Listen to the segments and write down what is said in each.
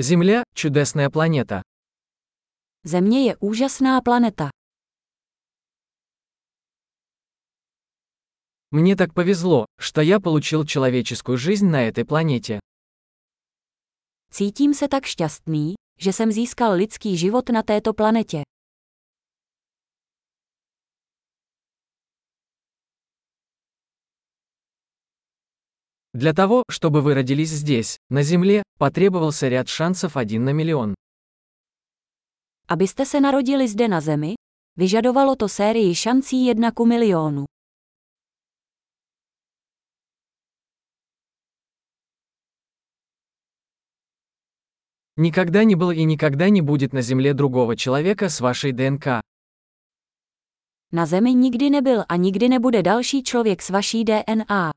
Земля – чудесная планета. Země je úžasná planeta. Мне так повезло, что я получил человеческую жизнь на этой планете. Cítím se tak šťastný, že jsem získal lidský život na této planetě. Для того, чтобы вы родились здесь, на Земле, потребовался ряд шансов один на миллион. Abyste se narodili zde na Zemi, vyžadovalo to sérii šancí jedna ku milionu. Никогда не было и никогда не будет на Земле другого человека с вашей ДНК. Na Zemi nikdy nebyl a nikdy nebude další člověk s vaší DNA.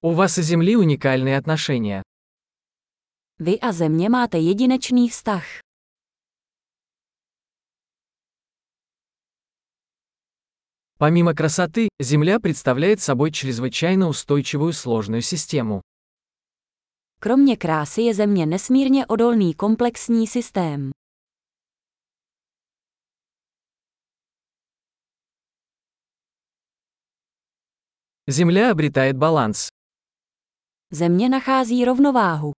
У вас и Земли уникальные отношения. Vy a Země máte jedinečný vztah. Помимо красоты, Земля представляет собой чрезвычайно устойчивую сложную систему. Kromě krásy je Země nesmírně odolný komplexní systém. Земля обретает баланс. Země nachází rovnováhu.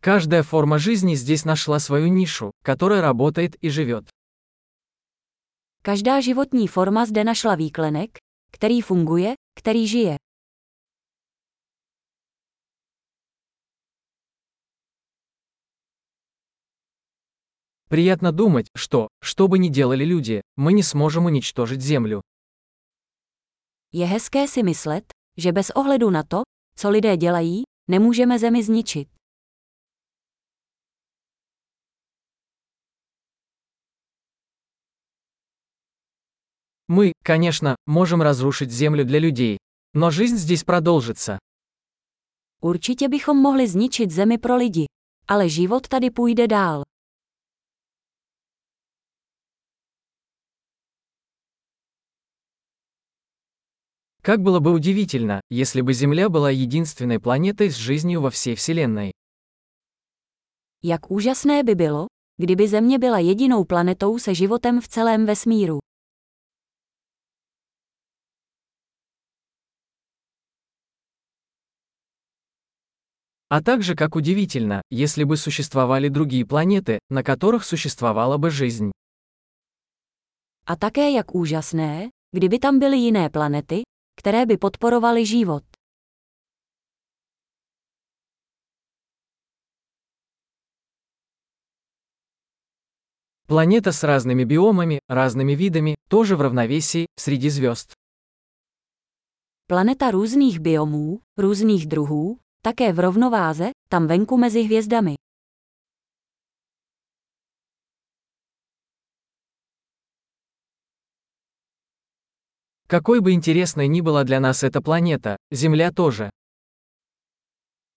Каждая форма жизни здесь нашла свою нишу, которая работает и живет. Každá životní forma zde našla výklenek, který funguje, který žije. Приятно думать, что, что бы ни делали люди, мы не сможем уничтожить Землю. Je hezké si myslet, že bez ohledu na to, co lidé dělají, nemůžeme Zemi zničit. Мы, конечно, можем разрушить Землю для людей, но жизнь здесь продолжится. Určitě bychom mohli zničit Zemi pro lidi. Ale život tady půjde dál. Как было бы удивительно, если бы Земля была единственной планетой с жизнью во всей Вселенной. Jak úžasné by bylo, kdyby Země byla jedinou planetou se životem v celém vesmíru. А также как удивительно, если бы существовали другие планеты, на которых существовала бы жизнь. A také jak úžasné, kdyby tam byly jiné planety, které by podporovaly život. Планета с разными биомами, разными видами, тоже в равновесии, среди звезд. Planeta různých biomů, různých druhů, také v rovnováze, tam venku mezi hvězdami. Какой бы интересной ни была для нас эта планета, Земля тоже.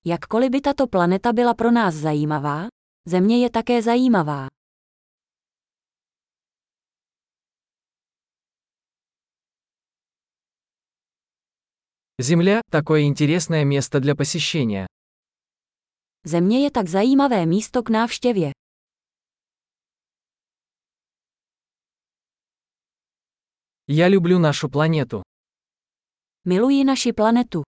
Jakkoliv by tato planeta byla pro nás zajímavá, Země je také zajímavá. Земля – такое интересное место для посещения. Země je tak zajímavé místo k návštěvě. Я люблю нашу планету. Miluji naši planetu.